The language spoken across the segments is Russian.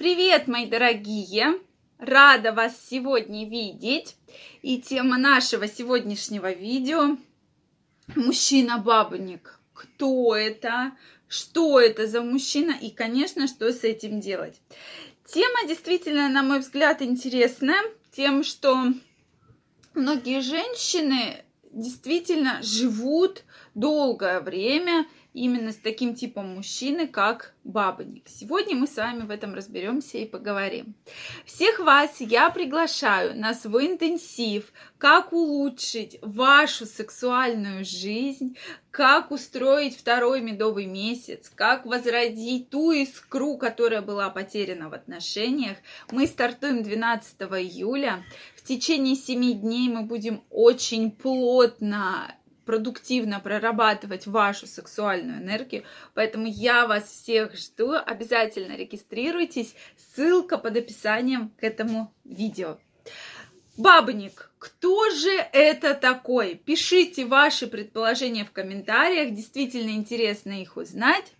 Привет, мои дорогие! Рада вас сегодня видеть. И тема нашего сегодняшнего видео – мужчина-бабник. Кто это? Что это за мужчина? И, конечно, что с этим делать? Тема действительно, на мой взгляд, интересная тем, что многие женщины действительно живут долгое время именно с таким типом мужчины, как бабник. Сегодня мы с вами в этом разберемся и поговорим. Всех вас я приглашаю на свой интенсив, как улучшить вашу сексуальную жизнь, как устроить второй медовый месяц, как возродить ту искру, которая была потеряна в отношениях. Мы стартуем 12 июля. Течение 7 дней мы будем очень плотно продуктивно прорабатывать вашу сексуальную энергию. Поэтому я вас всех жду. Обязательно регистрируйтесь. Ссылка под описанием к этому видео. Бабник, кто же это такой? Пишите ваши предположения в комментариях. Действительно интересно их узнать.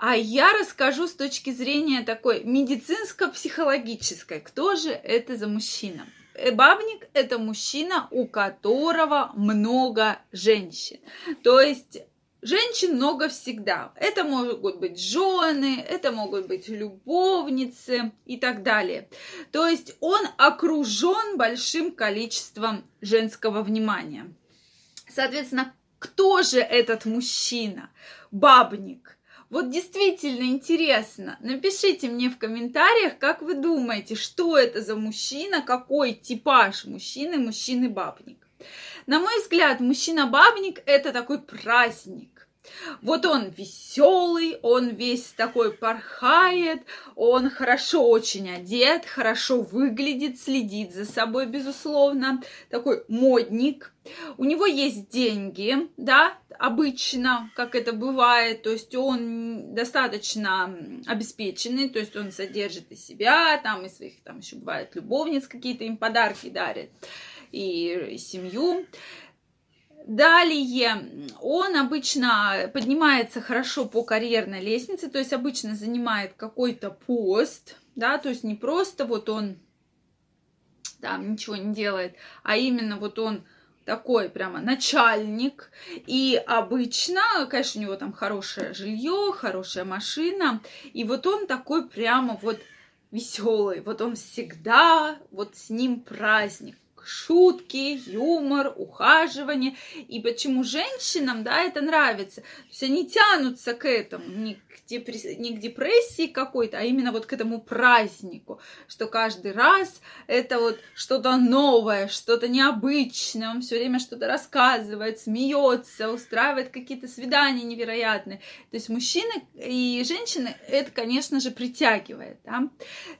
А я расскажу с точки зрения такой медицинско-психологической. Кто же это за мужчина? Э, бабник – это мужчина, у которого много женщин. То есть Женщин много всегда. Это могут быть жены, это могут быть любовницы и так далее. То есть он окружен большим количеством женского внимания. Соответственно, кто же этот мужчина? Бабник. Вот действительно интересно. Напишите мне в комментариях, как вы думаете, что это за мужчина, какой типаж мужчины, мужчины-бабник. На мой взгляд, мужчина-бабник это такой праздник вот он веселый, он весь такой порхает, он хорошо очень одет, хорошо выглядит, следит за собой, безусловно, такой модник. У него есть деньги, да, обычно, как это бывает, то есть он достаточно обеспеченный, то есть он содержит и себя, там, и своих, там еще бывает любовниц какие-то им подарки дарит, и, семью. Далее он обычно поднимается хорошо по карьерной лестнице, то есть обычно занимает какой-то пост, да, то есть не просто вот он там ничего не делает, а именно вот он такой прямо начальник. И обычно, конечно, у него там хорошее жилье, хорошая машина. И вот он такой прямо вот веселый. Вот он всегда, вот с ним праздник шутки, юмор, ухаживание. И почему женщинам, да, это нравится. То есть они тянутся к этому, не к, депресс... не к депрессии какой-то, а именно вот к этому празднику, что каждый раз это вот что-то новое, что-то необычное, он все время что-то рассказывает, смеется, устраивает какие-то свидания невероятные. То есть мужчины и женщины это, конечно же, притягивает. Да?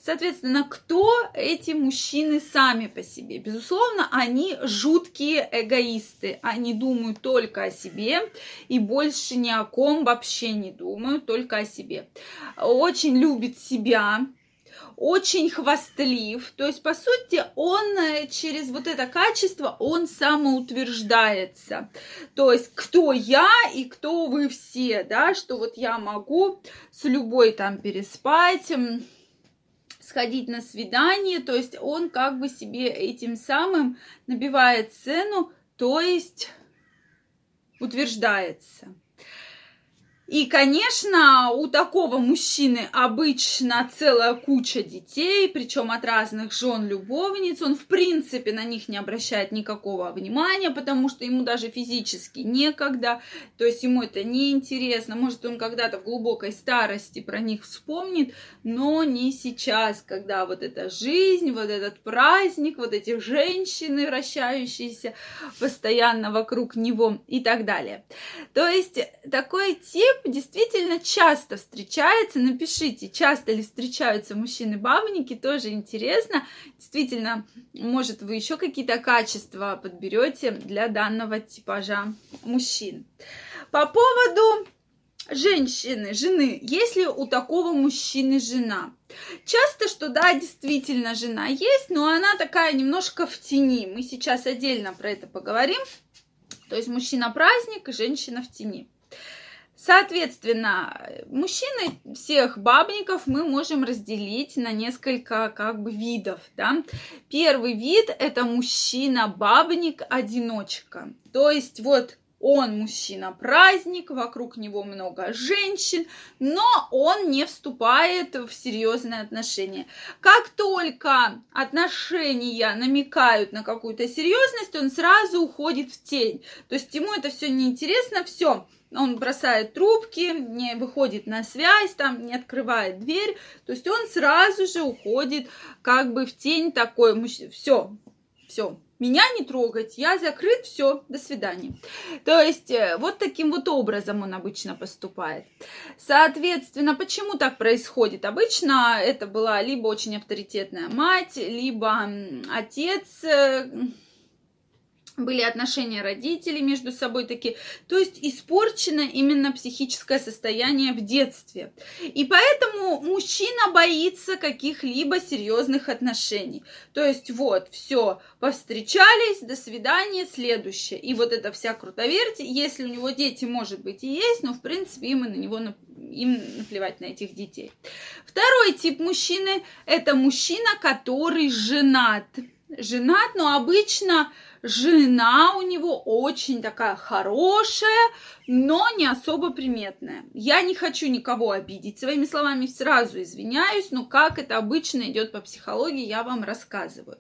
Соответственно, кто эти мужчины сами по себе? Безусловно, безусловно, они жуткие эгоисты. Они думают только о себе и больше ни о ком вообще не думают, только о себе. Очень любит себя, очень хвастлив. То есть, по сути, он э, через вот это качество, он самоутверждается. То есть, кто я и кто вы все, да, что вот я могу с любой там переспать, сходить на свидание, то есть он как бы себе этим самым набивает цену, то есть утверждается. И, конечно, у такого мужчины обычно целая куча детей, причем от разных жен любовниц. Он, в принципе, на них не обращает никакого внимания, потому что ему даже физически некогда. То есть ему это не интересно. Может, он когда-то в глубокой старости про них вспомнит, но не сейчас, когда вот эта жизнь, вот этот праздник, вот эти женщины, вращающиеся постоянно вокруг него и так далее. То есть такой тип действительно часто встречается. Напишите, часто ли встречаются мужчины-бабники, тоже интересно. Действительно, может, вы еще какие-то качества подберете для данного типажа мужчин. По поводу женщины, жены, если у такого мужчины жена. Часто, что да, действительно жена есть, но она такая немножко в тени. Мы сейчас отдельно про это поговорим. То есть мужчина праздник, женщина в тени. Соответственно, мужчины всех бабников мы можем разделить на несколько как бы видов. Да? Первый вид это мужчина-бабник-одиночка. То есть вот он мужчина-праздник, вокруг него много женщин, но он не вступает в серьезные отношения. Как только отношения намекают на какую-то серьезность, он сразу уходит в тень. То есть ему это все неинтересно, все. Он бросает трубки, не выходит на связь, там не открывает дверь. То есть он сразу же уходит как бы в тень такой. Все, все, меня не трогать, я закрыт, все, до свидания. То есть э, вот таким вот образом он обычно поступает. Соответственно, почему так происходит? Обычно это была либо очень авторитетная мать, либо отец, э, были отношения родителей между собой такие. То есть испорчено именно психическое состояние в детстве. И поэтому мужчина боится каких-либо серьезных отношений. То есть вот, все, повстречались, до свидания, следующее. И вот эта вся крутоверти, если у него дети, может быть, и есть, но в принципе им и на него им наплевать на этих детей. Второй тип мужчины – это мужчина, который женат. Женат, но обычно жена у него очень такая хорошая, но не особо приметная. Я не хочу никого обидеть своими словами, сразу извиняюсь, но как это обычно идет по психологии, я вам рассказываю.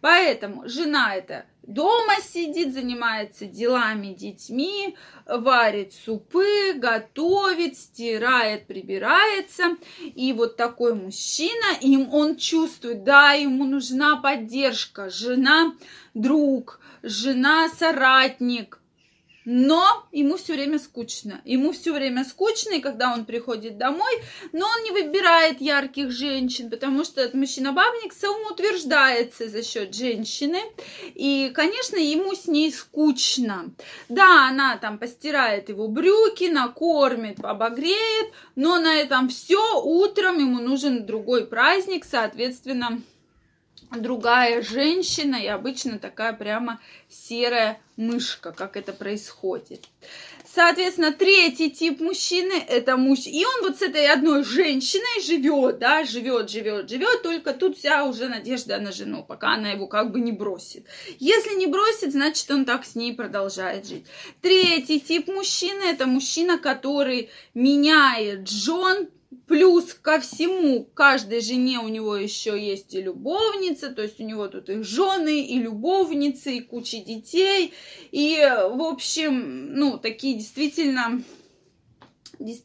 Поэтому жена это дома сидит, занимается делами, детьми, варит супы, готовит, стирает, прибирается. И вот такой мужчина, им он чувствует, да, ему нужна поддержка, жена друг, жена соратник, но ему все время скучно. Ему все время скучно, и когда он приходит домой, но он не выбирает ярких женщин, потому что этот мужчина-бабник самоутверждается за счет женщины. И, конечно, ему с ней скучно. Да, она там постирает его брюки, накормит, обогреет, но на этом все. Утром ему нужен другой праздник, соответственно, другая женщина и обычно такая прямо серая мышка, как это происходит. Соответственно, третий тип мужчины это муж, и он вот с этой одной женщиной живет, да, живет, живет, живет, только тут вся уже надежда на жену, пока она его как бы не бросит. Если не бросит, значит он так с ней продолжает жить. Третий тип мужчины это мужчина, который меняет жен Плюс ко всему, каждой жене у него еще есть и любовница, то есть у него тут и жены, и любовницы, и куча детей. И, в общем, ну, такие действительно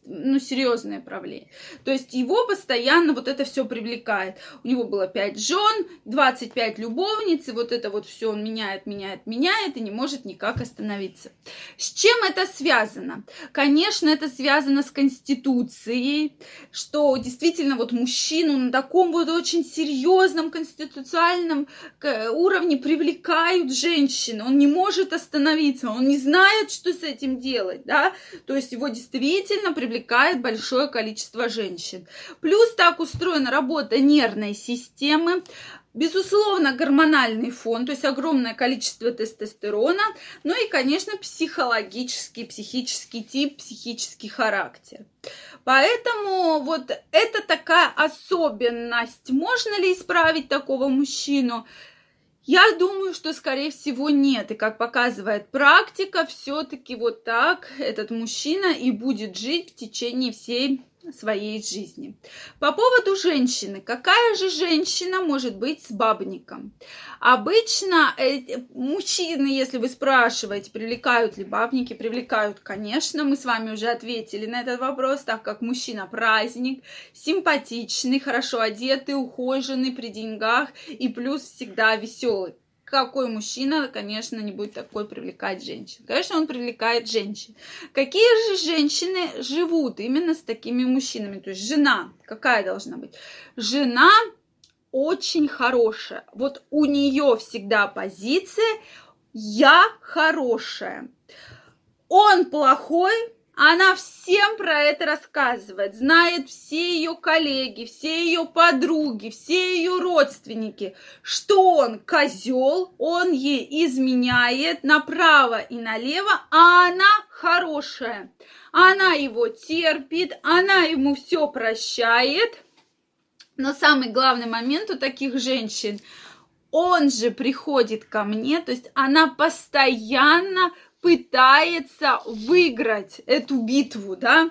ну, серьезное правление. То есть его постоянно вот это все привлекает. У него было 5 жен, 25 любовниц, и вот это вот все он меняет, меняет, меняет, и не может никак остановиться. С чем это связано? Конечно, это связано с Конституцией, что действительно вот мужчину на таком вот очень серьезном конституциональном уровне привлекают женщины. Он не может остановиться, он не знает, что с этим делать, да, то есть его действительно действительно привлекает большое количество женщин. Плюс так устроена работа нервной системы, Безусловно, гормональный фон, то есть огромное количество тестостерона, ну и, конечно, психологический, психический тип, психический характер. Поэтому вот это такая особенность. Можно ли исправить такого мужчину? Я думаю, что, скорее всего, нет. И как показывает практика, все-таки вот так этот мужчина и будет жить в течение всей своей жизни. По поводу женщины. Какая же женщина может быть с бабником? Обычно э, мужчины, если вы спрашиваете, привлекают ли бабники, привлекают, конечно. Мы с вами уже ответили на этот вопрос, так как мужчина праздник, симпатичный, хорошо одетый, ухоженный, при деньгах и плюс всегда веселый какой мужчина, конечно, не будет такой привлекать женщин. Конечно, он привлекает женщин. Какие же женщины живут именно с такими мужчинами? То есть жена какая должна быть? Жена очень хорошая. Вот у нее всегда позиция «я хорошая». Он плохой, Она всем про это рассказывает, знает все ее коллеги, все ее подруги, все ее родственники, что он козел, он ей изменяет направо и налево, а она хорошая. Она его терпит, она ему все прощает. Но самый главный момент у таких женщин, он же приходит ко мне, то есть она постоянно пытается выиграть эту битву, да,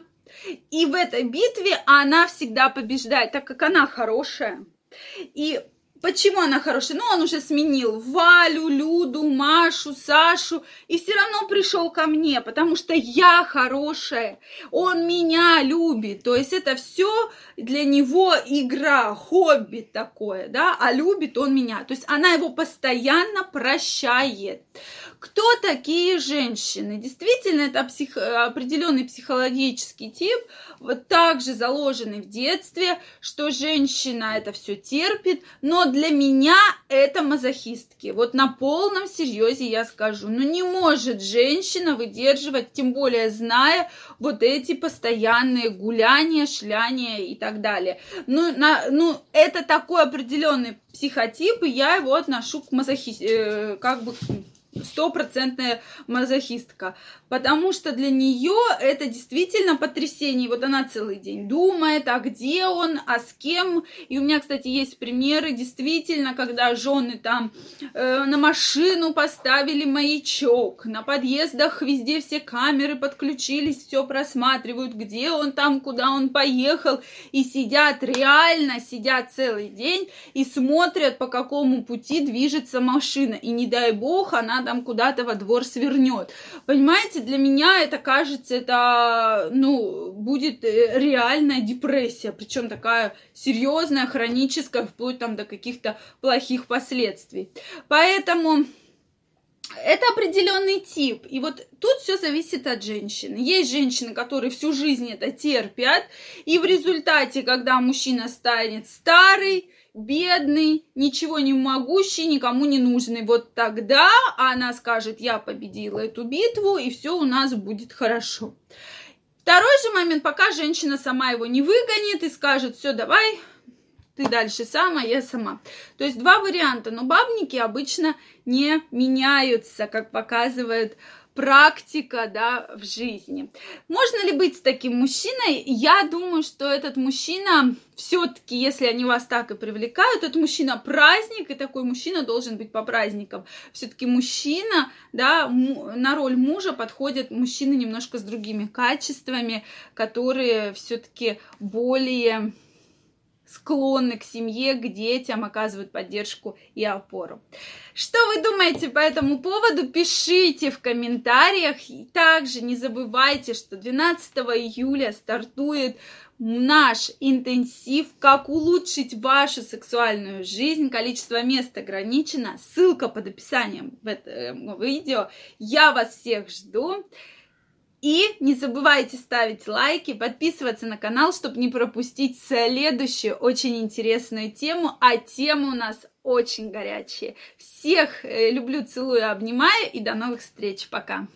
и в этой битве она всегда побеждает, так как она хорошая. И Почему она хорошая? Ну, он уже сменил Валю, Люду, Машу, Сашу, и все равно пришел ко мне, потому что я хорошая, он меня любит. То есть это все для него игра, хобби такое, да, а любит он меня. То есть она его постоянно прощает. Кто такие женщины? Действительно, это псих... определенный психологический тип, вот также заложенный в детстве, что женщина это все терпит, но для меня это мазохистки. Вот на полном серьезе я скажу, ну не может женщина выдерживать, тем более зная вот эти постоянные гуляния, шляния и так далее. Ну, на, ну это такой определенный психотип, и я его отношу к мазохи... Э, как бы стопроцентная мазохистка, потому что для нее это действительно потрясение. Вот она целый день думает, а где он, а с кем. И у меня, кстати, есть примеры, действительно, когда жены там э, на машину поставили маячок, на подъездах везде все камеры подключились, все просматривают, где он там, куда он поехал, и сидят реально, сидят целый день и смотрят, по какому пути движется машина. И не дай бог, она там куда-то во двор свернет. Понимаете, для меня это кажется, это, ну, будет э, реальная депрессия, причем такая серьезная, хроническая, вплоть там до каких-то плохих последствий. Поэтому это определенный тип. И вот тут все зависит от женщины. Есть женщины, которые всю жизнь это терпят, и в результате, когда мужчина станет старый, бедный, ничего не могущий, никому не нужный. Вот тогда она скажет, я победила эту битву, и все у нас будет хорошо. Второй же момент, пока женщина сама его не выгонит и скажет, все, давай, ты дальше сама, я сама. То есть два варианта, но бабники обычно не меняются, как показывает практика, да, в жизни. Можно ли быть с таким мужчиной? Я думаю, что этот мужчина все-таки, если они вас так и привлекают, этот мужчина праздник, и такой мужчина должен быть по праздникам. Все-таки мужчина, да, на роль мужа подходят мужчины немножко с другими качествами, которые все-таки более склонны к семье, к детям, оказывают поддержку и опору. Что вы думаете по этому поводу? Пишите в комментариях. И также не забывайте, что 12 июля стартует наш интенсив «Как улучшить вашу сексуальную жизнь». Количество мест ограничено. Ссылка под описанием в этом видео. Я вас всех жду. И не забывайте ставить лайки, подписываться на канал, чтобы не пропустить следующую очень интересную тему. А темы у нас очень горячие. Всех э, люблю, целую, обнимаю и до новых встреч. Пока.